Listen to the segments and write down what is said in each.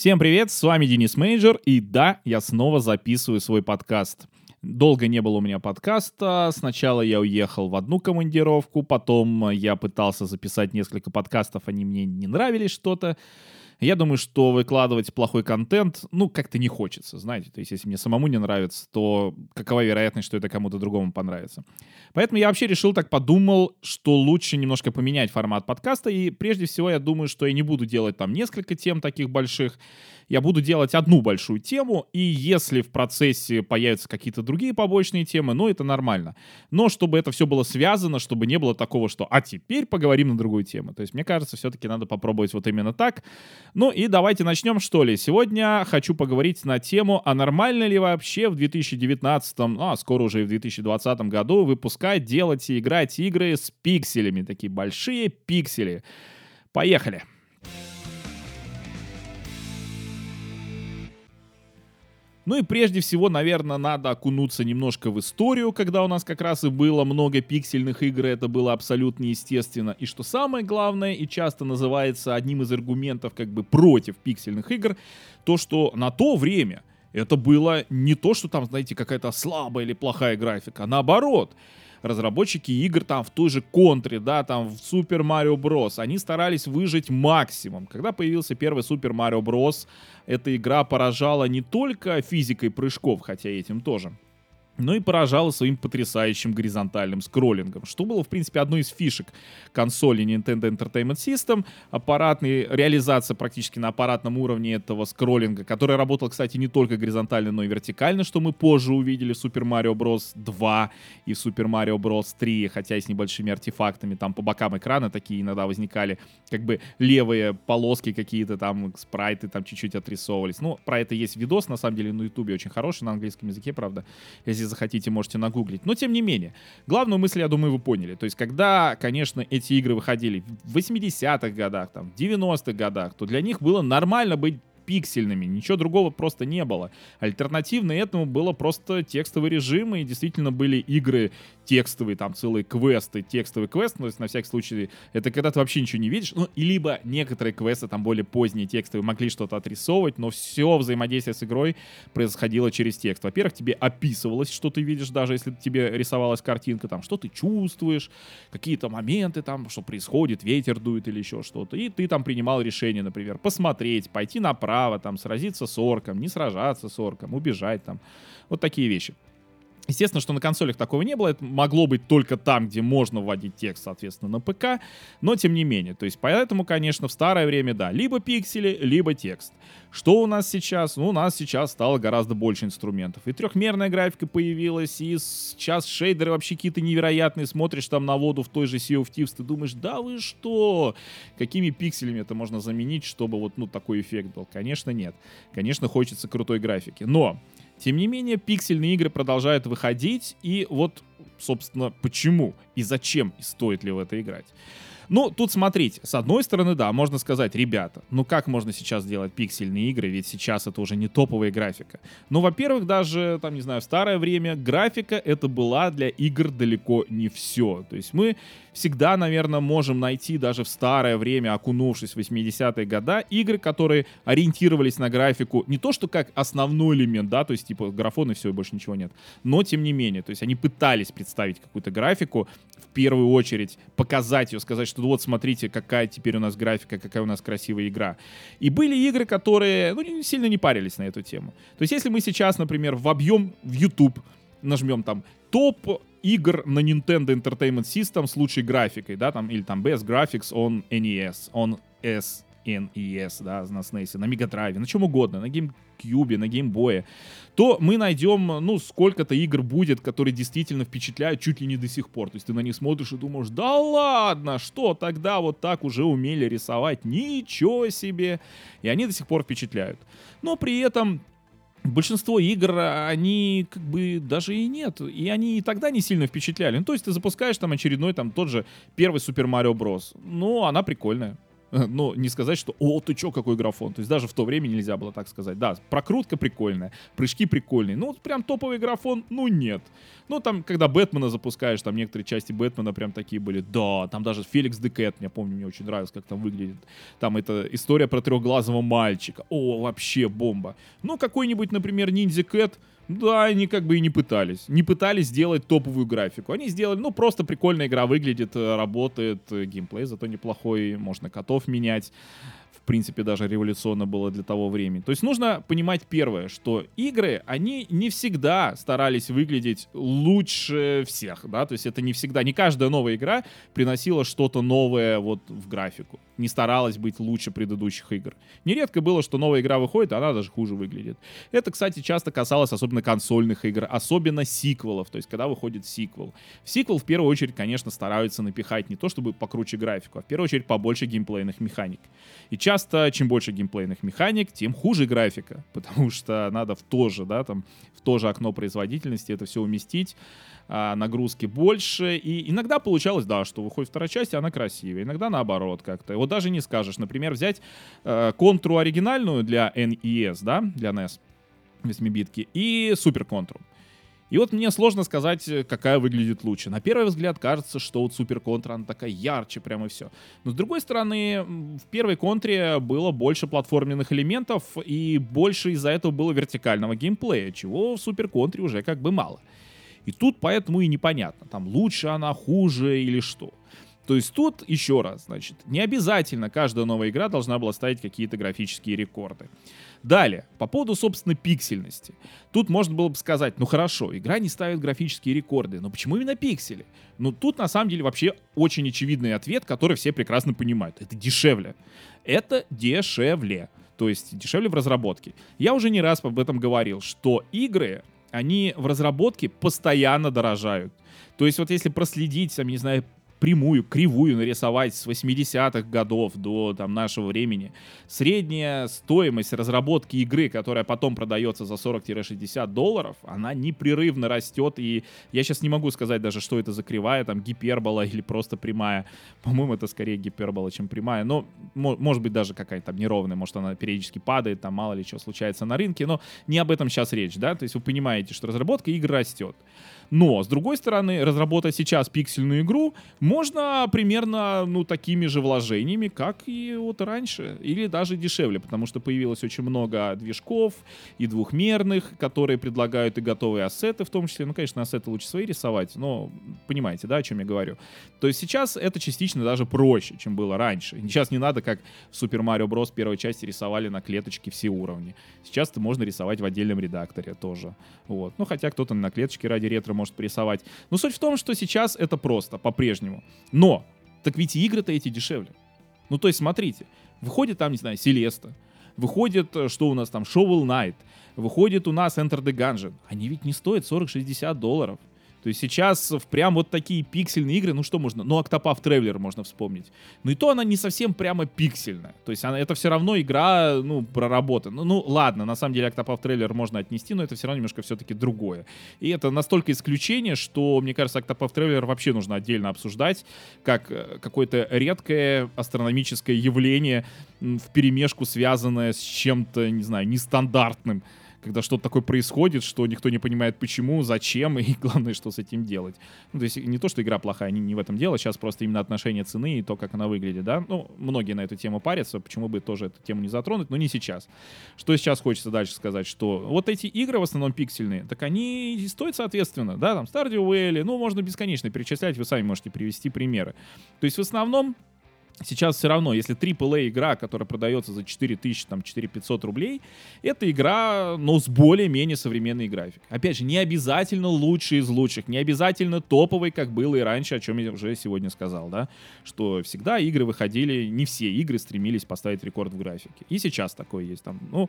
Всем привет, с вами Денис Мейджор, и да, я снова записываю свой подкаст. Долго не было у меня подкаста. Сначала я уехал в одну командировку, потом я пытался записать несколько подкастов, они мне не нравились что-то. Я думаю, что выкладывать плохой контент, ну, как-то не хочется, знаете. То есть, если мне самому не нравится, то какова вероятность, что это кому-то другому понравится. Поэтому я вообще решил так подумал, что лучше немножко поменять формат подкаста. И прежде всего, я думаю, что я не буду делать там несколько тем таких больших я буду делать одну большую тему, и если в процессе появятся какие-то другие побочные темы, ну, это нормально. Но чтобы это все было связано, чтобы не было такого, что «а теперь поговорим на другую тему». То есть, мне кажется, все-таки надо попробовать вот именно так. Ну и давайте начнем, что ли. Сегодня хочу поговорить на тему, а нормально ли вообще в 2019, ну, а скоро уже и в 2020 году выпускать, делать и играть игры с пикселями, такие большие пиксели. Поехали! Ну и прежде всего, наверное, надо окунуться немножко в историю, когда у нас как раз и было много пиксельных игр, это было абсолютно естественно. И что самое главное, и часто называется одним из аргументов как бы против пиксельных игр, то, что на то время это было не то, что там, знаете, какая-то слабая или плохая графика, наоборот разработчики игр там в той же Контре, да, там в Super Mario Bros. Они старались выжить максимум. Когда появился первый Super Mario Bros., эта игра поражала не только физикой прыжков, хотя этим тоже, но и поражала своим потрясающим горизонтальным скроллингом, что было, в принципе, одной из фишек консоли Nintendo Entertainment System, аппаратной реализация практически на аппаратном уровне этого скроллинга, который работал, кстати, не только горизонтально, но и вертикально, что мы позже увидели в Super Mario Bros. 2 и Super Mario Bros. 3, хотя и с небольшими артефактами, там по бокам экрана такие иногда возникали, как бы левые полоски какие-то там, спрайты там чуть-чуть отрисовывались. Ну, про это есть видос, на самом деле, на ютубе очень хороший, на английском языке, правда, если захотите, можете нагуглить. Но тем не менее, главную мысль, я думаю, вы поняли. То есть, когда, конечно, эти игры выходили в 80-х годах, там, в 90-х годах, то для них было нормально быть пиксельными, ничего другого просто не было. Альтернативно этому было просто текстовый режим, и действительно были игры текстовые, там целые квесты, текстовый квест, ну, то есть на всякий случай, это когда ты вообще ничего не видишь, ну, и либо некоторые квесты, там более поздние текстовые, могли что-то отрисовывать, но все взаимодействие с игрой происходило через текст. Во-первых, тебе описывалось, что ты видишь, даже если тебе рисовалась картинка, там, что ты чувствуешь, какие-то моменты там, что происходит, ветер дует или еще что-то, и ты там принимал решение, например, посмотреть, пойти направо, там, сразиться с орком, не сражаться с орком, убежать там, вот такие вещи. Естественно, что на консолях такого не было, это могло быть только там, где можно вводить текст, соответственно, на ПК, но тем не менее. То есть поэтому, конечно, в старое время, да, либо пиксели, либо текст. Что у нас сейчас? Ну, у нас сейчас стало гораздо больше инструментов. И трехмерная графика появилась, и сейчас шейдеры вообще какие-то невероятные. Смотришь там на воду в той же Sea of Thieves, ты думаешь, да вы что? Какими пикселями это можно заменить, чтобы вот, ну, такой эффект был? Конечно, нет. Конечно, хочется крутой графики. Но тем не менее, пиксельные игры продолжают выходить, и вот, собственно, почему и зачем и стоит ли в это играть. Ну, тут смотрите, с одной стороны, да, можно сказать, ребята, ну как можно сейчас делать пиксельные игры, ведь сейчас это уже не топовая графика. Ну, во-первых, даже, там, не знаю, в старое время графика это была для игр далеко не все. То есть мы всегда, наверное, можем найти даже в старое время, окунувшись в 80-е годы, игры, которые ориентировались на графику не то, что как основной элемент, да, то есть типа графон и все, и больше ничего нет, но тем не менее, то есть они пытались представить какую-то графику, в первую очередь показать ее, сказать, что вот смотрите, какая теперь у нас графика, какая у нас красивая игра. И были игры, которые ну, сильно не парились на эту тему. То есть если мы сейчас, например, вобьем в YouTube, нажмем там топ игр на Nintendo Entertainment System с лучшей графикой, да, там, или там Best Graphics on NES, on S NES, да, на SNES, на Мегадрайве, на чем угодно, на GameCube, на геймбое, то мы найдем, ну, сколько-то игр будет, которые действительно впечатляют чуть ли не до сих пор. То есть ты на них смотришь и думаешь, да ладно, что тогда вот так уже умели рисовать, ничего себе. И они до сих пор впечатляют. Но при этом большинство игр, они как бы даже и нет. И они и тогда не сильно впечатляли. Ну, то есть ты запускаешь там очередной, там, тот же первый Super Mario Bros. Ну, она прикольная но не сказать, что «О, ты чё, какой графон». То есть даже в то время нельзя было так сказать. Да, прокрутка прикольная, прыжки прикольные. Ну, прям топовый графон, ну, нет. Ну, там, когда Бэтмена запускаешь, там некоторые части Бэтмена прям такие были. Да, там даже Феликс Декет, я помню, мне очень нравилось, как там выглядит. Там это история про трехглазого мальчика. О, вообще бомба. Ну, какой-нибудь, например, Ниндзя Кэт, да, они как бы и не пытались. Не пытались сделать топовую графику. Они сделали, ну, просто прикольная игра выглядит, э, работает, э, геймплей зато неплохой, можно котов менять принципе, даже революционно было для того времени. То есть нужно понимать первое, что игры, они не всегда старались выглядеть лучше всех, да, то есть это не всегда, не каждая новая игра приносила что-то новое вот в графику, не старалась быть лучше предыдущих игр. Нередко было, что новая игра выходит, а она даже хуже выглядит. Это, кстати, часто касалось особенно консольных игр, особенно сиквелов, то есть когда выходит сиквел. В сиквел в первую очередь, конечно, стараются напихать не то чтобы покруче графику, а в первую очередь побольше геймплейных механик. И часто, чем больше геймплейных механик, тем хуже графика, потому что надо в то же, да, там, в то же окно производительности это все уместить, а, нагрузки больше, и иногда получалось, да, что выходит вторая часть, и она красивее, иногда наоборот как-то. Вот даже не скажешь, например, взять э, контру оригинальную для NES, да, для NES, 8-битки, и супер контру. И вот мне сложно сказать, э, какая выглядит лучше. На первый взгляд кажется, что вот Супер Контра, она такая ярче, прямо все. Но с другой стороны, в первой Контре было больше платформенных элементов, и больше из-за этого было вертикального геймплея, чего в Супер Контре уже как бы мало. И тут поэтому и непонятно, там лучше она, хуже или что. То есть тут, еще раз, значит, не обязательно каждая новая игра должна была ставить какие-то графические рекорды. Далее, по поводу, собственно, пиксельности. Тут можно было бы сказать, ну хорошо, игра не ставит графические рекорды, но почему именно пиксели? Ну тут, на самом деле, вообще очень очевидный ответ, который все прекрасно понимают. Это дешевле. Это дешевле. То есть дешевле в разработке. Я уже не раз об этом говорил, что игры, они в разработке постоянно дорожают. То есть вот если проследить, там, не знаю, прямую, кривую нарисовать с 80-х годов до там, нашего времени. Средняя стоимость разработки игры, которая потом продается за 40-60 долларов, она непрерывно растет, и я сейчас не могу сказать даже, что это за кривая, там гипербола или просто прямая. По-моему, это скорее гипербола, чем прямая, но может быть даже какая-то там неровная, может она периодически падает, там мало ли что случается на рынке, но не об этом сейчас речь, да, то есть вы понимаете, что разработка игр растет. Но, с другой стороны, разработать сейчас пиксельную игру можно примерно, ну, такими же вложениями, как и вот раньше, или даже дешевле, потому что появилось очень много движков и двухмерных, которые предлагают и готовые ассеты в том числе. Ну, конечно, ассеты лучше свои рисовать, но понимаете, да, о чем я говорю. То есть сейчас это частично даже проще, чем было раньше. Сейчас не надо, как в Super Mario Bros. первой части рисовали на клеточке все уровни. Сейчас это можно рисовать в отдельном редакторе тоже. Вот. Ну, хотя кто-то на клеточке ради ретро может порисовать. Но суть в том, что сейчас это просто, по-прежнему. Но, так ведь и игры-то эти дешевле. Ну, то есть, смотрите, выходит там, не знаю, Селеста, выходит, э, что у нас там, Shovel Knight, выходит у нас Enter the Gungeon. Они ведь не стоят 40-60 долларов. То есть сейчас в прям вот такие пиксельные игры, ну что можно, ну Octopath Traveler можно вспомнить. Ну и то она не совсем прямо пиксельная. То есть она, это все равно игра, ну, проработана. Ну, ну ладно, на самом деле Octopath Traveler можно отнести, но это все равно немножко все-таки другое. И это настолько исключение, что, мне кажется, Octopath Traveler вообще нужно отдельно обсуждать, как э, какое-то редкое астрономическое явление в перемешку, связанное с чем-то, не знаю, нестандартным когда что-то такое происходит, что никто не понимает почему, зачем и главное, что с этим делать. Ну, то есть не то, что игра плохая, не, не в этом дело, сейчас просто именно отношение цены и то, как она выглядит, да. Ну, многие на эту тему парятся, почему бы тоже эту тему не затронуть, но не сейчас. Что сейчас хочется дальше сказать, что вот эти игры в основном пиксельные, так они стоят соответственно, да, там Stardew Valley, ну, можно бесконечно перечислять, вы сами можете привести примеры. То есть в основном Сейчас все равно, если AAA игра, которая продается за 4000, там, 4500 рублей, это игра, но с более-менее современной графикой. Опять же, не обязательно лучший из лучших, не обязательно топовый, как было и раньше, о чем я уже сегодня сказал, да, что всегда игры выходили, не все игры стремились поставить рекорд в графике. И сейчас такое есть там, ну,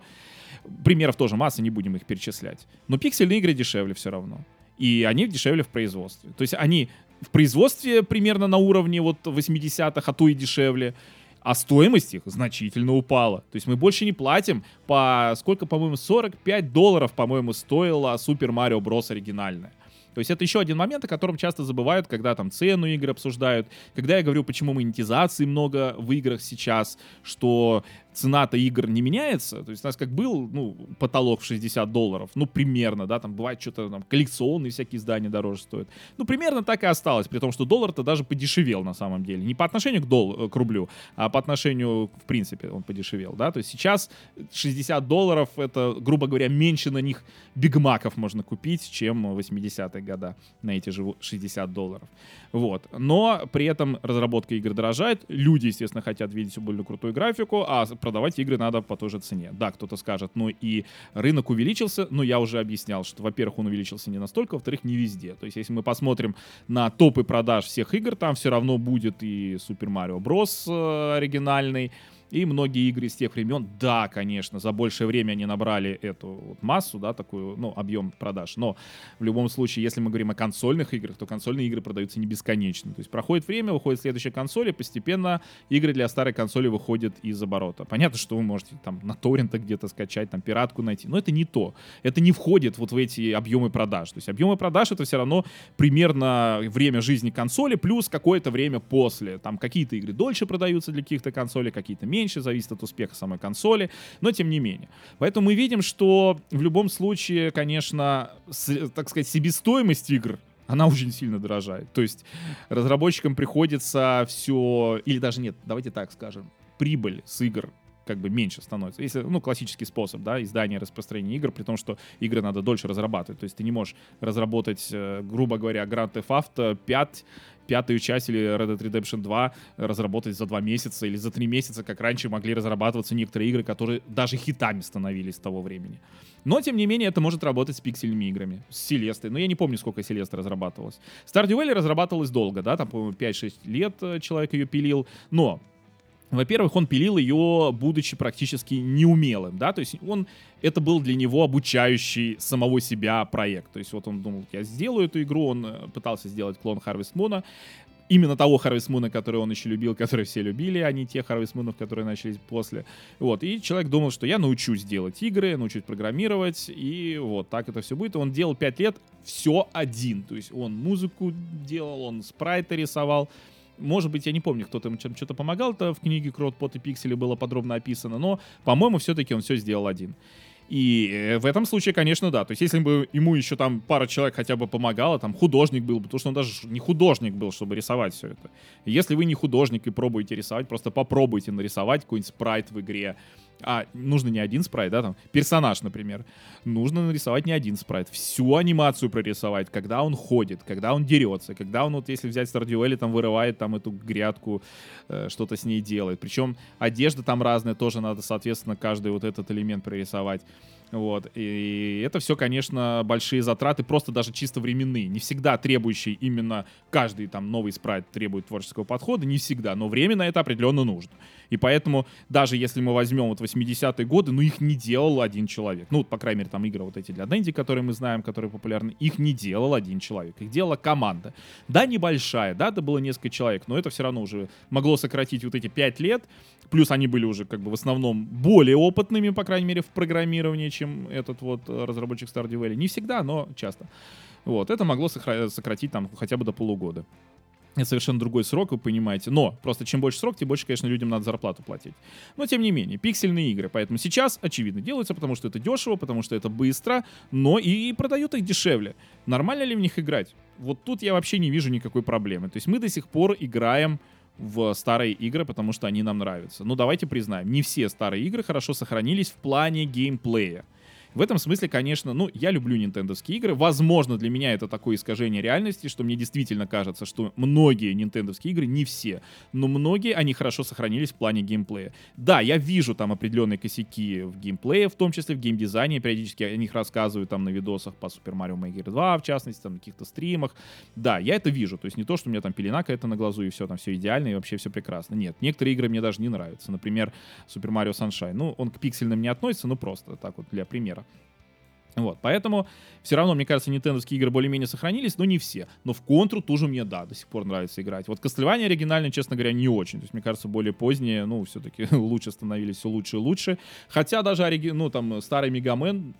примеров тоже масса, не будем их перечислять. Но пиксельные игры дешевле все равно и они дешевле в производстве. То есть они в производстве примерно на уровне вот 80-х, а то и дешевле, а стоимость их значительно упала. То есть мы больше не платим по, сколько, по-моему, 45 долларов, по-моему, стоила Super Mario Bros. оригинальная. То есть это еще один момент, о котором часто забывают, когда там цену игр обсуждают, когда я говорю, почему монетизации много в играх сейчас, что цена-то игр не меняется, то есть у нас как был, ну, потолок в 60 долларов, ну, примерно, да, там бывает что-то там коллекционные всякие издания дороже стоят. Ну, примерно так и осталось, при том, что доллар-то даже подешевел на самом деле. Не по отношению к, дол- к рублю, а по отношению, в принципе, он подешевел, да, то есть сейчас 60 долларов, это, грубо говоря, меньше на них бигмаков можно купить, чем 80-е года на эти же 60 долларов. Вот. Но при этом разработка игр дорожает, люди, естественно, хотят видеть более крутую графику, а продавать игры надо по той же цене. Да, кто-то скажет, ну и рынок увеличился, но я уже объяснял, что, во-первых, он увеличился не настолько, во-вторых, не везде. То есть, если мы посмотрим на топы продаж всех игр, там все равно будет и Super Mario Bros. Э, оригинальный, и многие игры из тех времен, да, конечно, за большее время они набрали эту вот массу, да, такую, ну, объем продаж. Но в любом случае, если мы говорим о консольных играх, то консольные игры продаются не бесконечно. То есть проходит время, выходит следующая консоль, и постепенно игры для старой консоли выходят из оборота. Понятно, что вы можете там на торрентах где-то скачать, там пиратку найти, но это не то. Это не входит вот в эти объемы продаж. То есть объемы продаж это все равно примерно время жизни консоли плюс какое-то время после. Там какие-то игры дольше продаются для каких-то консолей, какие-то меньше меньше, зависит от успеха самой консоли, но тем не менее. Поэтому мы видим, что в любом случае, конечно, с, так сказать, себестоимость игр она очень сильно дорожает. То есть разработчикам приходится все, или даже нет, давайте так скажем, прибыль с игр как бы меньше становится. Если, ну, классический способ, да, издания, распространения игр, при том, что игры надо дольше разрабатывать. То есть ты не можешь разработать, э, грубо говоря, Grand Theft Auto 5 пятую часть или Red Dead Redemption 2 разработать за два месяца или за три месяца, как раньше могли разрабатываться некоторые игры, которые даже хитами становились с того времени. Но, тем не менее, это может работать с пиксельными играми, с Селестой. Но я не помню, сколько Селеста разрабатывалась. Stardew Valley разрабатывалась долго, да, там, по-моему, 5-6 лет э, человек ее пилил. Но во-первых, он пилил ее, будучи практически неумелым, да, то есть он, это был для него обучающий самого себя проект, то есть вот он думал, я сделаю эту игру, он э, пытался сделать клон Harvest Moon, именно того Harvest Moon, который он еще любил, который все любили, а не тех Harvest Moon, которые начались после. Вот, и человек думал, что я научусь делать игры, научусь программировать, и вот так это все будет. И он делал 5 лет все один, то есть он музыку делал, он спрайты рисовал, может быть, я не помню, кто там чем что-то помогал, то в книге Крот, Пот и Пиксели было подробно описано, но, по-моему, все-таки он все сделал один. И э, в этом случае, конечно, да. То есть, если бы ему еще там пара человек хотя бы помогала, там художник был бы, потому что он даже не художник был, чтобы рисовать все это. Если вы не художник и пробуете рисовать, просто попробуйте нарисовать какой-нибудь спрайт в игре, а, нужно не один спрайт, да, там, персонаж, например. Нужно нарисовать не один спрайт, всю анимацию прорисовать, когда он ходит, когда он дерется, когда он, вот если взять Стардюэли, там, вырывает там эту грядку, э, что-то с ней делает. Причем одежда там разная, тоже надо, соответственно, каждый вот этот элемент прорисовать. Вот. И это все, конечно, большие затраты, просто даже чисто временные. Не всегда требующие именно каждый там новый спрайт требует творческого подхода, не всегда, но время на это определенно нужно. И поэтому, даже если мы возьмем вот 80-е годы, ну их не делал один человек. Ну, по крайней мере, там игры вот эти для Дэнди, которые мы знаем, которые популярны, их не делал один человек. Их делала команда. Да, небольшая, да, это было несколько человек, но это все равно уже могло сократить вот эти 5 лет. Плюс они были уже как бы в основном более опытными, по крайней мере, в программировании, чем этот вот э, разработчик Stardew Valley. Не всегда, но часто. Вот, это могло сократить там хотя бы до полугода. Это совершенно другой срок, вы понимаете. Но просто чем больше срок, тем больше, конечно, людям надо зарплату платить. Но тем не менее, пиксельные игры. Поэтому сейчас, очевидно, делаются, потому что это дешево, потому что это быстро, но и продают их дешевле. Нормально ли в них играть? Вот тут я вообще не вижу никакой проблемы. То есть мы до сих пор играем в старые игры, потому что они нам нравятся. Но давайте признаем, не все старые игры хорошо сохранились в плане геймплея. В этом смысле, конечно, ну, я люблю нинтендовские игры. Возможно, для меня это такое искажение реальности, что мне действительно кажется, что многие нинтендовские игры, не все, но многие, они хорошо сохранились в плане геймплея. Да, я вижу там определенные косяки в геймплее, в том числе в геймдизайне, периодически о них рассказываю там на видосах по Super Mario Maker 2, в частности, там на каких-то стримах. Да, я это вижу, то есть не то, что у меня там пелена какая-то на глазу и все, там все идеально и вообще все прекрасно. Нет, некоторые игры мне даже не нравятся. Например, Super Mario Sunshine. Ну, он к пиксельным не относится, но просто так вот для примера. Вот, поэтому все равно, мне кажется, нинтендовские игры более-менее сохранились, но не все. Но в контру тоже мне, да, до сих пор нравится играть. Вот Castlevania оригинальные, честно говоря, не очень. То есть, мне кажется, более поздние, ну, все-таки лучше становились все лучше и лучше. Хотя даже, ориги... ну, там, старый Мегамен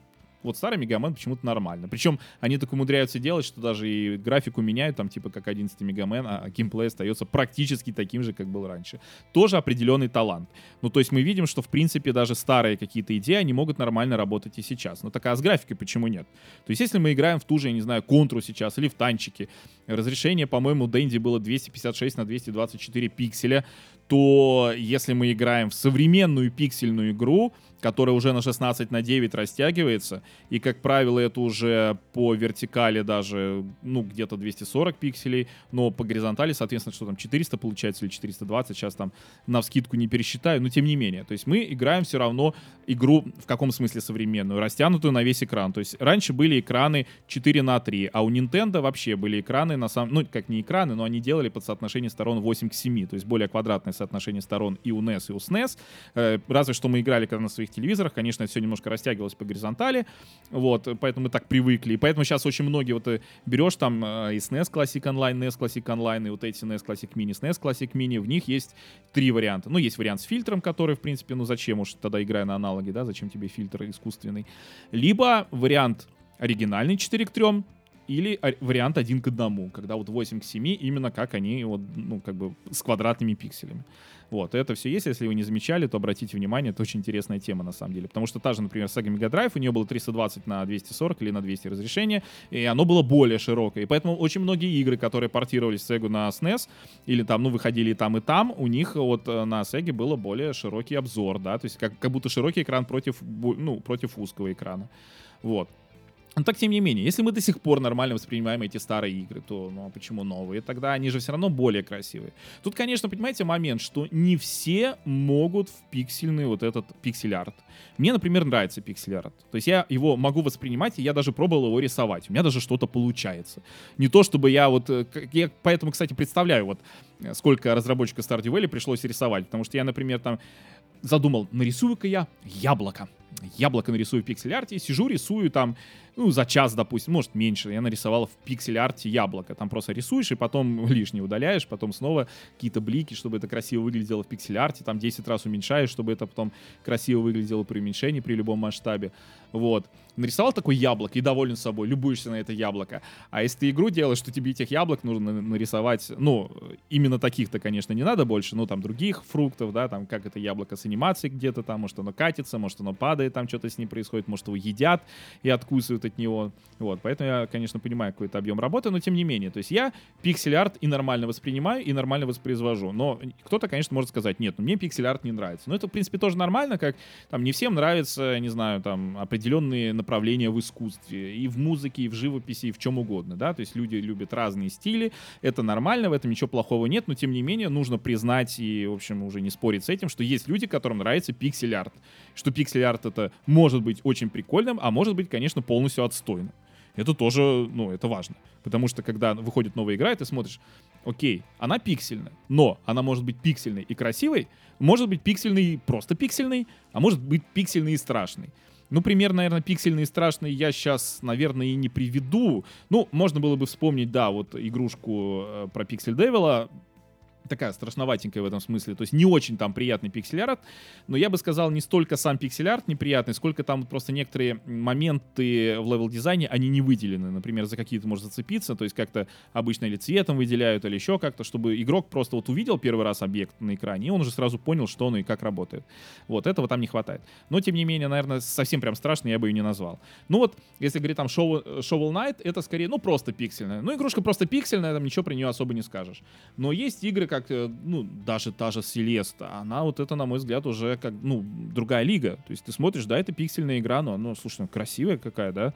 вот старый Мегамен почему-то нормально. Причем они так умудряются делать, что даже и графику меняют, там типа как 11 Мегамен, а геймплей остается практически таким же, как был раньше. Тоже определенный талант. Ну, то есть мы видим, что в принципе даже старые какие-то идеи, они могут нормально работать и сейчас. Ну, такая с графикой почему нет? То есть если мы играем в ту же, я не знаю, контру сейчас или в танчики, разрешение, по-моему, Дэнди было 256 на 224 пикселя, то если мы играем в современную пиксельную игру, которая уже на 16 на 9 растягивается, и, как правило, это уже по вертикали даже, ну, где-то 240 пикселей, но по горизонтали, соответственно, что там, 400 получается или 420, сейчас там на вскидку не пересчитаю, но тем не менее. То есть мы играем все равно игру, в каком смысле современную, растянутую на весь экран. То есть раньше были экраны 4 на 3, а у Nintendo вообще были экраны, на самом, ну, как не экраны, но они делали под соотношение сторон 8 к 7, то есть более квадратное соотношение сторон и у NES, и у SNES. Э, разве что мы играли когда на своих телевизорах, конечно, это все немножко растягивалось по горизонтали, вот, поэтому мы так привыкли. И поэтому сейчас очень многие вот э, берешь там э, и SNES Classic Online, NES Classic Online, и вот эти NES Classic Mini, SNES Classic Mini, в них есть три варианта. Ну, есть вариант с фильтром, который, в принципе, ну зачем уж тогда играя на аналоге, да, зачем тебе фильтр искусственный. Либо вариант оригинальный 4 к 3, или вариант один к одному, когда вот 8 к 7, именно как они вот, ну, как бы с квадратными пикселями. Вот, это все есть, если вы не замечали, то обратите внимание, это очень интересная тема на самом деле, потому что та же, например, Sega Mega Drive, у нее было 320 на 240 или на 200 разрешения, и оно было более широкое, и поэтому очень многие игры, которые портировались Sega на SNES, или там, ну, выходили там, и там, у них вот э, на Sega было более широкий обзор, да, то есть как, как будто широкий экран против, ну, против узкого экрана. Вот. Но так, тем не менее, если мы до сих пор нормально воспринимаем эти старые игры, то ну, а почему новые? Тогда они же все равно более красивые. Тут, конечно, понимаете, момент, что не все могут в пиксельный вот этот пиксель-арт. Мне, например, нравится пиксель-арт. То есть я его могу воспринимать, и я даже пробовал его рисовать. У меня даже что-то получается. Не то, чтобы я вот... Э, я поэтому, кстати, представляю, вот э, сколько разработчика Stardew Valley пришлось рисовать. Потому что я, например, там задумал, нарисую-ка я яблоко. Яблоко нарисую в пиксель-арте, сижу, рисую там ну, за час, допустим, может, меньше. Я нарисовал в пиксель-арте яблоко. Там просто рисуешь и потом лишнее удаляешь, потом снова какие-то блики, чтобы это красиво выглядело в пиксель-арте. Там 10 раз уменьшаешь, чтобы это потом красиво выглядело при уменьшении, при любом масштабе. Вот. Нарисовал такое яблоко и доволен собой, любуешься на это яблоко. А если ты игру делаешь, что тебе этих яблок нужно нарисовать, ну, именно таких-то, конечно, не надо больше, ну, там, других фруктов, да, там, как это яблоко с анимацией где-то там, может, оно катится, может, оно падает, там что-то с ним происходит, может, его едят и откусывают от него. Вот, поэтому я, конечно, понимаю какой-то объем работы, но тем не менее. То есть я пиксель-арт и нормально воспринимаю, и нормально воспроизвожу. Но кто-то, конечно, может сказать, нет, ну мне пиксель-арт не нравится. Но это, в принципе, тоже нормально, как там не всем нравится, не знаю, там определенные направления в искусстве, и в музыке, и в живописи, и в чем угодно, да, то есть люди любят разные стили, это нормально, в этом ничего плохого нет, но тем не менее нужно признать и, в общем, уже не спорить с этим, что есть люди, которым нравится пиксель-арт, что пиксель-арт это может быть очень прикольным, а может быть, конечно, полностью отстойным. Это тоже, ну, это важно. Потому что, когда выходит новая игра, и ты смотришь, окей, она пиксельная, но она может быть пиксельной и красивой, может быть пиксельной просто пиксельной, а может быть пиксельной и страшной. Ну, пример, наверное, пиксельный и страшный я сейчас, наверное, и не приведу. Ну, можно было бы вспомнить, да, вот игрушку э, про Pixel Devil а, такая страшноватенькая в этом смысле. То есть не очень там приятный пиксель-арт, но я бы сказал, не столько сам пиксель-арт неприятный, сколько там просто некоторые моменты в левел-дизайне, они не выделены. Например, за какие-то может зацепиться, то есть как-то обычно или цветом выделяют, или еще как-то, чтобы игрок просто вот увидел первый раз объект на экране, и он уже сразу понял, что он и как работает. Вот, этого там не хватает. Но, тем не менее, наверное, совсем прям страшно я бы ее не назвал. Ну вот, если говорить там Shovel, Shovel Knight, это скорее, ну, просто пиксельная. Ну, игрушка просто пиксельная, там ничего про нее особо не скажешь. Но есть игры, как э, ну, даже та же Селеста, она вот это, на мой взгляд, уже как, ну, другая лига. То есть ты смотришь, да, это пиксельная игра, но, ну, слушай, ну, красивая какая, да?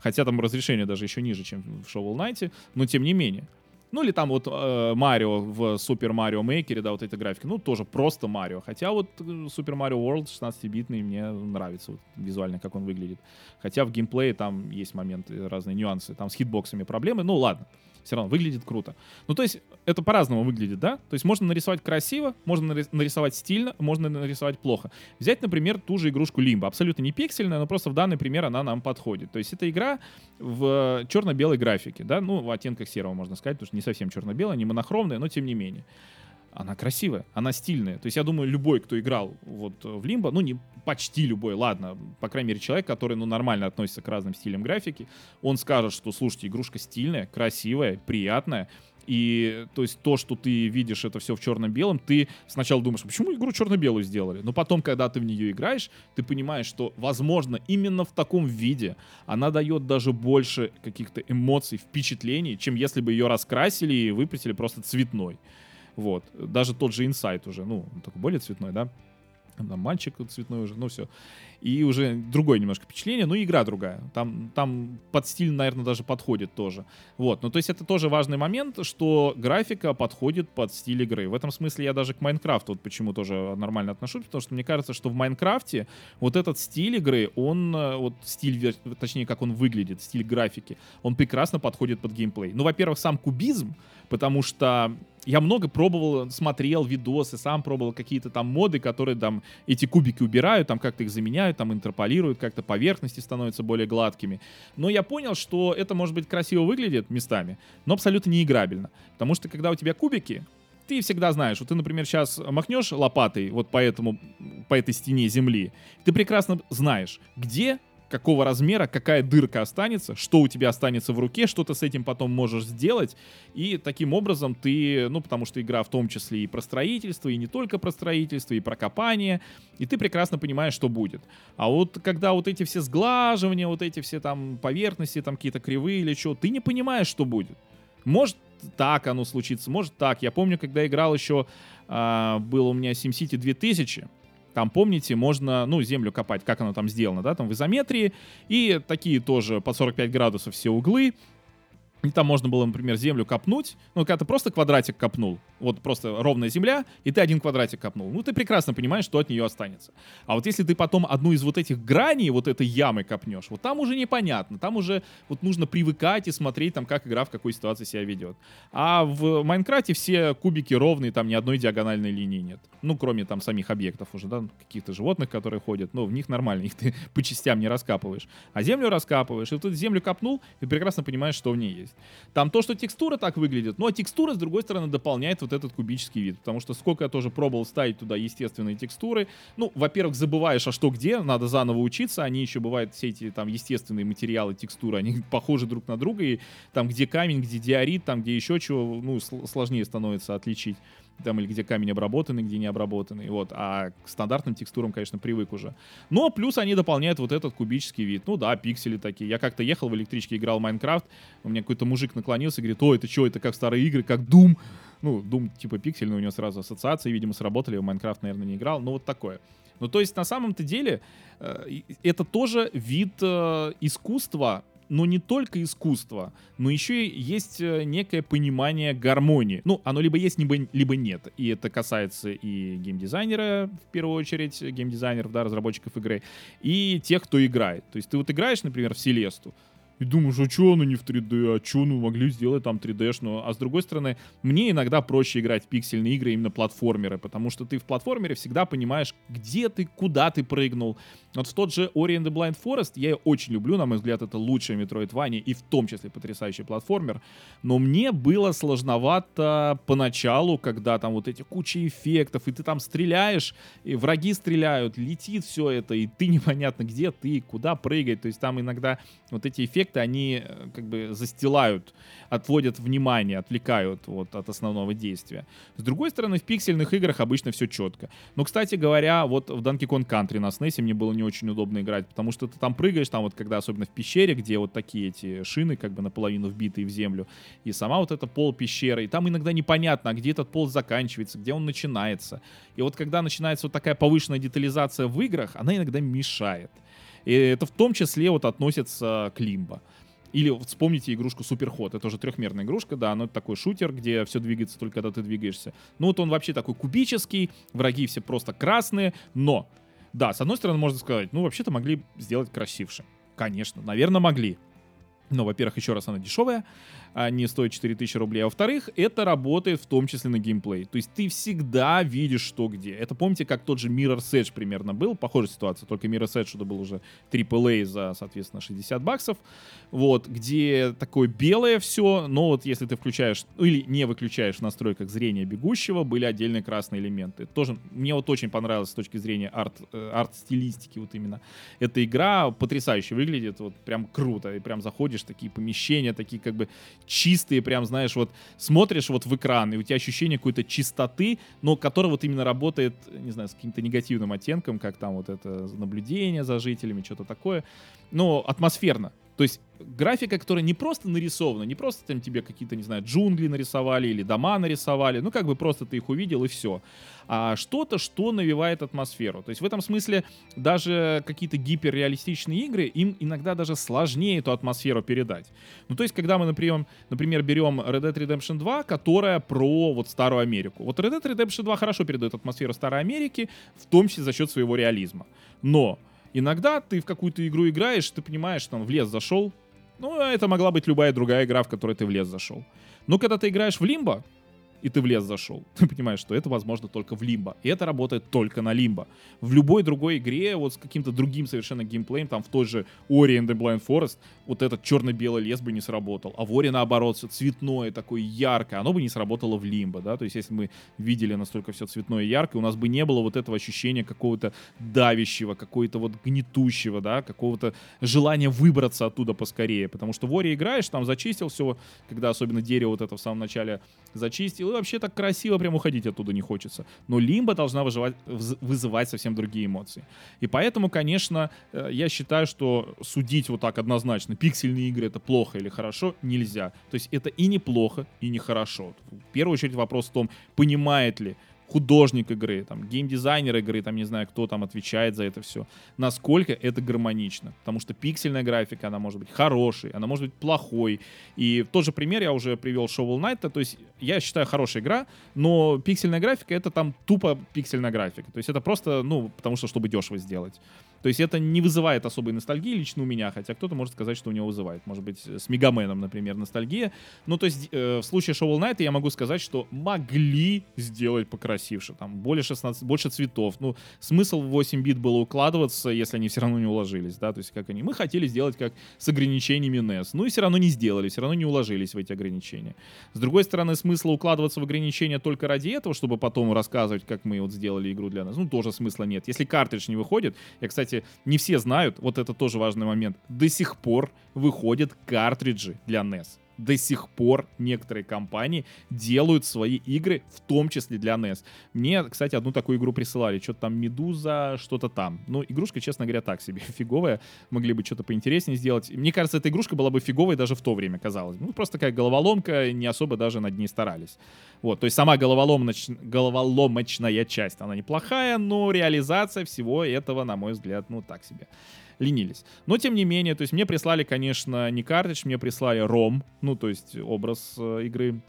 Хотя там разрешение даже еще ниже, чем в Shovel Knight, но тем не менее. Ну или там вот э, Марио в Супер Марио Мейкере, да, вот эта графика, ну тоже просто Марио. Хотя вот Супер Марио World 16-битный мне нравится вот, визуально, как он выглядит. Хотя в геймплее там есть моменты, разные нюансы. Там с хитбоксами проблемы, ну ладно все равно выглядит круто. Ну, то есть, это по-разному выглядит, да? То есть, можно нарисовать красиво, можно нарисовать стильно, можно нарисовать плохо. Взять, например, ту же игрушку Limbo. Абсолютно не пиксельная, но просто в данный пример она нам подходит. То есть, это игра в черно-белой графике, да? Ну, в оттенках серого, можно сказать, потому что не совсем черно-белая, не монохромная, но тем не менее. она красивая, она стильная. То есть я думаю, любой, кто играл вот в Лимбо, ну не почти любой, ладно, по крайней мере человек, который ну нормально относится к разным стилям графики, он скажет, что, слушайте, игрушка стильная, красивая, приятная, и то есть то, что ты видишь это все в черно-белом, ты сначала думаешь, почему игру черно-белую сделали? Но потом, когда ты в нее играешь, ты понимаешь, что, возможно, именно в таком виде она дает даже больше каких-то эмоций, впечатлений, чем если бы ее раскрасили и выпустили просто цветной. Вот. Даже тот же инсайт уже, ну, такой более цветной, да? Там мальчик цветной уже, ну все и уже другое немножко впечатление, но игра другая. Там, там под стиль, наверное, даже подходит тоже. Вот, ну то есть это тоже важный момент, что графика подходит под стиль игры. В этом смысле я даже к Майнкрафту вот почему тоже нормально отношусь, потому что мне кажется, что в Майнкрафте вот этот стиль игры, он, э, вот стиль, точнее, как он выглядит, стиль графики, он прекрасно подходит под геймплей. Ну, во-первых, сам кубизм, потому что я много пробовал, смотрел видосы, сам пробовал какие-то там моды, которые там эти кубики убирают, там как-то их заменяют, меняют, там интерполируют, как-то поверхности становятся более гладкими. Но я понял, что это, может быть, красиво выглядит местами, но абсолютно не играбельно. Потому что когда у тебя кубики, ты всегда знаешь, вот ты, например, сейчас махнешь лопатой вот по этому, по этой стене земли, ты прекрасно знаешь, где какого размера, какая дырка останется, что у тебя останется в руке, что ты с этим потом можешь сделать. И таким образом ты, ну, потому что игра в том числе и про строительство, и не только про строительство, и про копание, и ты прекрасно понимаешь, что будет. А вот когда вот эти все сглаживания, вот эти все там поверхности, там какие-то кривые или что, ты не понимаешь, что будет. Может так оно случится, может так. Я помню, когда играл еще, а, был у меня SimCity 2000, там, помните, можно, ну, землю копать, как оно там сделано, да, там в изометрии. И такие тоже по 45 градусов все углы. И там можно было, например, землю копнуть. Ну, когда ты просто квадратик копнул, вот просто ровная земля, и ты один квадратик копнул. Ну, ты прекрасно понимаешь, что от нее останется. А вот если ты потом одну из вот этих граней, вот этой ямы копнешь, вот там уже непонятно. Там уже вот нужно привыкать и смотреть, там, как игра в какой ситуации себя ведет. А в Майнкрафте все кубики ровные, там ни одной диагональной линии нет. Ну, кроме там самих объектов уже, да, каких-то животных, которые ходят. Ну, в них нормально, их ты по частям не раскапываешь. А землю раскапываешь, и вот ты землю копнул, и прекрасно понимаешь, что в ней есть. Там то, что текстура так выглядит, ну а текстура, с другой стороны, дополняет вот этот кубический вид. Потому что сколько я тоже пробовал ставить туда естественные текстуры. Ну, во-первых, забываешь, а что где, надо заново учиться. Они еще бывают, все эти там естественные материалы, текстуры, они похожи друг на друга. И там, где камень, где диорит, там, где еще чего, ну, сложнее становится отличить там или где камень обработанный, где не обработанный, вот, а к стандартным текстурам, конечно, привык уже. Но плюс они дополняют вот этот кубический вид, ну да, пиксели такие. Я как-то ехал в электричке, играл в Майнкрафт, у меня какой-то мужик наклонился и говорит, о, это что, это как старые игры, как Doom, ну, Doom типа пиксельный, у него сразу ассоциации, видимо, сработали, в Майнкрафт, наверное, не играл, но вот такое. Ну, то есть, на самом-то деле, э, это тоже вид э, искусства, но не только искусство, но еще и есть э, некое понимание гармонии. Ну, оно либо есть, либо, либо нет. И это касается и геймдизайнера, в первую очередь, геймдизайнеров, да, разработчиков игры, и тех, кто играет. То есть ты вот играешь, например, в Селесту, и думаешь, а что оно не в 3D, а что ну могли сделать там 3D-шную. А с другой стороны, мне иногда проще играть в пиксельные игры, именно платформеры, потому что ты в платформере всегда понимаешь, где ты, куда ты прыгнул. Вот в тот же Ori and the Blind Forest я очень люблю, на мой взгляд, это лучшая Metroidvania и в том числе потрясающий платформер. Но мне было сложновато поначалу, когда там вот эти куча эффектов, и ты там стреляешь, и враги стреляют, летит все это, и ты непонятно где ты, куда прыгать. То есть там иногда вот эти эффекты эффекты, они э, как бы застилают, отводят внимание, отвлекают вот от основного действия. С другой стороны, в пиксельных играх обычно все четко. Но, кстати говоря, вот в Donkey Kong Country на SNES мне было не очень удобно играть, потому что ты там прыгаешь, там вот когда особенно в пещере, где вот такие эти шины как бы наполовину вбитые в землю, и сама вот эта пол пещеры, и там иногда непонятно, а где этот пол заканчивается, где он начинается. И вот когда начинается вот такая повышенная детализация в играх, она иногда мешает. И это в том числе вот относится к Лимбо. Или вспомните игрушку Суперход. Это уже трехмерная игрушка, да, но это такой шутер, где все двигается только когда ты двигаешься. Ну вот он вообще такой кубический, враги все просто красные, но, да, с одной стороны можно сказать, ну вообще-то могли сделать красивше. Конечно, наверное, могли. Но, во-первых, еще раз, она дешевая. Не стоит 4000 рублей. А во-вторых, это работает в том числе на геймплей. То есть ты всегда видишь, что где. Это помните, как тот же Mirror's Edge примерно был, похожая ситуация, только Mirror's Edge это был уже AAA за, соответственно, 60 баксов, вот, где такое белое все, но вот если ты включаешь, ну, или не выключаешь в настройках зрения бегущего, были отдельные красные элементы. Тоже мне вот очень понравилось с точки зрения арт, э, арт-стилистики вот именно. Эта игра потрясающе выглядит, вот прям круто, и прям заходишь, такие помещения, такие как бы чистые, прям, знаешь, вот смотришь вот в экран, и у тебя ощущение какой-то чистоты, но которая вот именно работает, не знаю, с каким-то негативным оттенком, как там вот это наблюдение за жителями, что-то такое, но атмосферно. То есть графика, которая не просто нарисована, не просто там тебе какие-то, не знаю, джунгли нарисовали или дома нарисовали, ну как бы просто ты их увидел и все. А что-то, что навевает атмосферу. То есть в этом смысле даже какие-то гиперреалистичные игры, им иногда даже сложнее эту атмосферу передать. Ну то есть когда мы, например, например берем Red Dead Redemption 2, которая про вот Старую Америку. Вот Red Dead Redemption 2 хорошо передает атмосферу Старой Америки, в том числе за счет своего реализма. Но Иногда ты в какую-то игру играешь, ты понимаешь, там в лес зашел. Ну, это могла быть любая другая игра, в которой ты в лес зашел. Но когда ты играешь в Лимбо, и ты в лес зашел, ты понимаешь, что это возможно только в Лимбо. И это работает только на Лимбо. В любой другой игре, вот с каким-то другим совершенно геймплеем, там в той же Ori and the Blind Forest, вот этот черно-белый лес бы не сработал. А в Ori, наоборот, все цветное, такое яркое, оно бы не сработало в Лимбо, да, то есть если мы видели настолько все цветное и яркое, у нас бы не было вот этого ощущения какого-то давящего, какого-то вот гнетущего, да, какого-то желания выбраться оттуда поскорее, потому что в Ori играешь, там зачистил все, когда особенно дерево вот это в самом начале зачистил, и вообще так красиво прям уходить оттуда не хочется. Но Лимба должна выживать, вызывать совсем другие эмоции. И поэтому, конечно, э, я считаю, что судить вот так однозначно, пиксельные игры это плохо или хорошо, нельзя. То есть это и неплохо, и нехорошо. В первую очередь вопрос в том, понимает ли художник игры, там, геймдизайнер игры, там, не знаю, кто там отвечает за это все, насколько это гармонично. Потому что пиксельная графика, она может быть хорошей, она может быть плохой. И тот же пример я уже привел Shovel Knight, то есть я считаю хорошая игра, но пиксельная графика это там тупо пиксельная графика. То есть это просто, ну, потому что чтобы дешево сделать. То есть это не вызывает особой ностальгии лично у меня, хотя кто-то может сказать, что у него вызывает. Может быть, с Мегаменом, например, ностальгия. Ну, то есть э, в случае Shovel Knight я могу сказать, что могли сделать покрасивше. Там более 16, больше цветов. Ну, смысл в 8 бит было укладываться, если они все равно не уложились, да, то есть как они. Мы хотели сделать как с ограничениями NES. Ну и все равно не сделали, все равно не уложились в эти ограничения. С другой стороны, смысла укладываться в ограничения только ради этого, чтобы потом рассказывать, как мы вот сделали игру для нас, ну, тоже смысла нет. Если картридж не выходит, я, кстати, кстати, не все знают, вот это тоже важный момент, до сих пор выходят картриджи для NES до сих пор некоторые компании делают свои игры, в том числе для NES. Мне, кстати, одну такую игру присылали, что-то там Медуза, что-то там. Ну, игрушка, честно говоря, так себе, фиговая. Могли бы что-то поинтереснее сделать. Мне кажется, эта игрушка была бы фиговой даже в то время, казалось. Ну, просто такая головоломка, не особо даже над ней старались. Вот, то есть сама головоломоч... головоломочная часть, она неплохая, но реализация всего этого, на мой взгляд, ну, так себе ленились. Но, тем не менее, то есть мне прислали, конечно, не картридж, мне прислали ROM, ну, то есть образ э, игры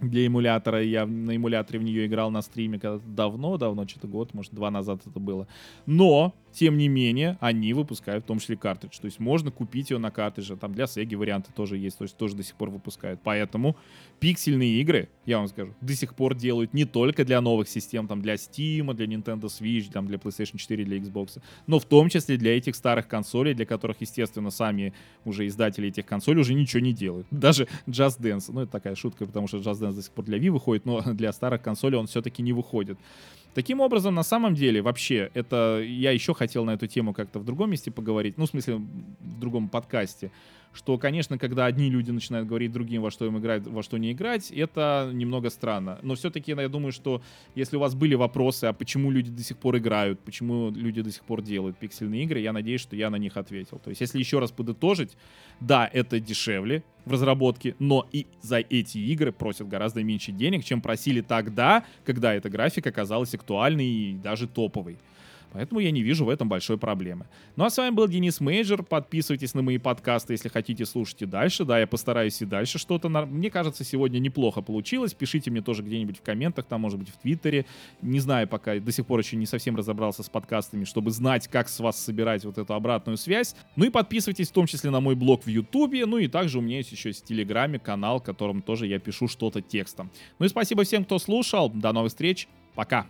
для эмулятора. Я на эмуляторе в нее играл на стриме когда давно-давно, что-то год, может, два назад это было. Но тем не менее, они выпускают в том числе картридж. То есть можно купить ее на картридже. Там для Sega варианты тоже есть, то есть тоже до сих пор выпускают. Поэтому пиксельные игры, я вам скажу, до сих пор делают не только для новых систем, там для Steam, для Nintendo Switch, там для PlayStation 4, для Xbox, но в том числе для этих старых консолей, для которых, естественно, сами уже издатели этих консолей уже ничего не делают. Даже Just Dance, ну это такая шутка, потому что Just Dance до сих пор для Wii выходит, но для старых консолей он все-таки не выходит. Таким образом, на самом деле, вообще, это я еще хотел на эту тему как-то в другом месте поговорить, ну, в смысле, в другом подкасте, что, конечно, когда одни люди начинают говорить другим, во что им играть, во что не играть, это немного странно. Но все-таки я думаю, что если у вас были вопросы, а почему люди до сих пор играют, почему люди до сих пор делают пиксельные игры, я надеюсь, что я на них ответил. То есть, если еще раз подытожить, да, это дешевле в разработке, но и за эти игры просят гораздо меньше денег, чем просили тогда, когда эта графика казалась актуальной и даже топовой. Поэтому я не вижу в этом большой проблемы. Ну а с вами был Денис Мейджор. Подписывайтесь на мои подкасты, если хотите слушать и дальше. Да, я постараюсь и дальше что-то. Мне кажется, сегодня неплохо получилось. Пишите мне тоже где-нибудь в комментах, там, может быть, в Твиттере. Не знаю пока, до сих пор еще не совсем разобрался с подкастами, чтобы знать, как с вас собирать вот эту обратную связь. Ну и подписывайтесь в том числе на мой блог в Ютубе. Ну и также у меня есть еще в Телеграме канал, в котором тоже я пишу что-то текстом. Ну и спасибо всем, кто слушал. До новых встреч. Пока.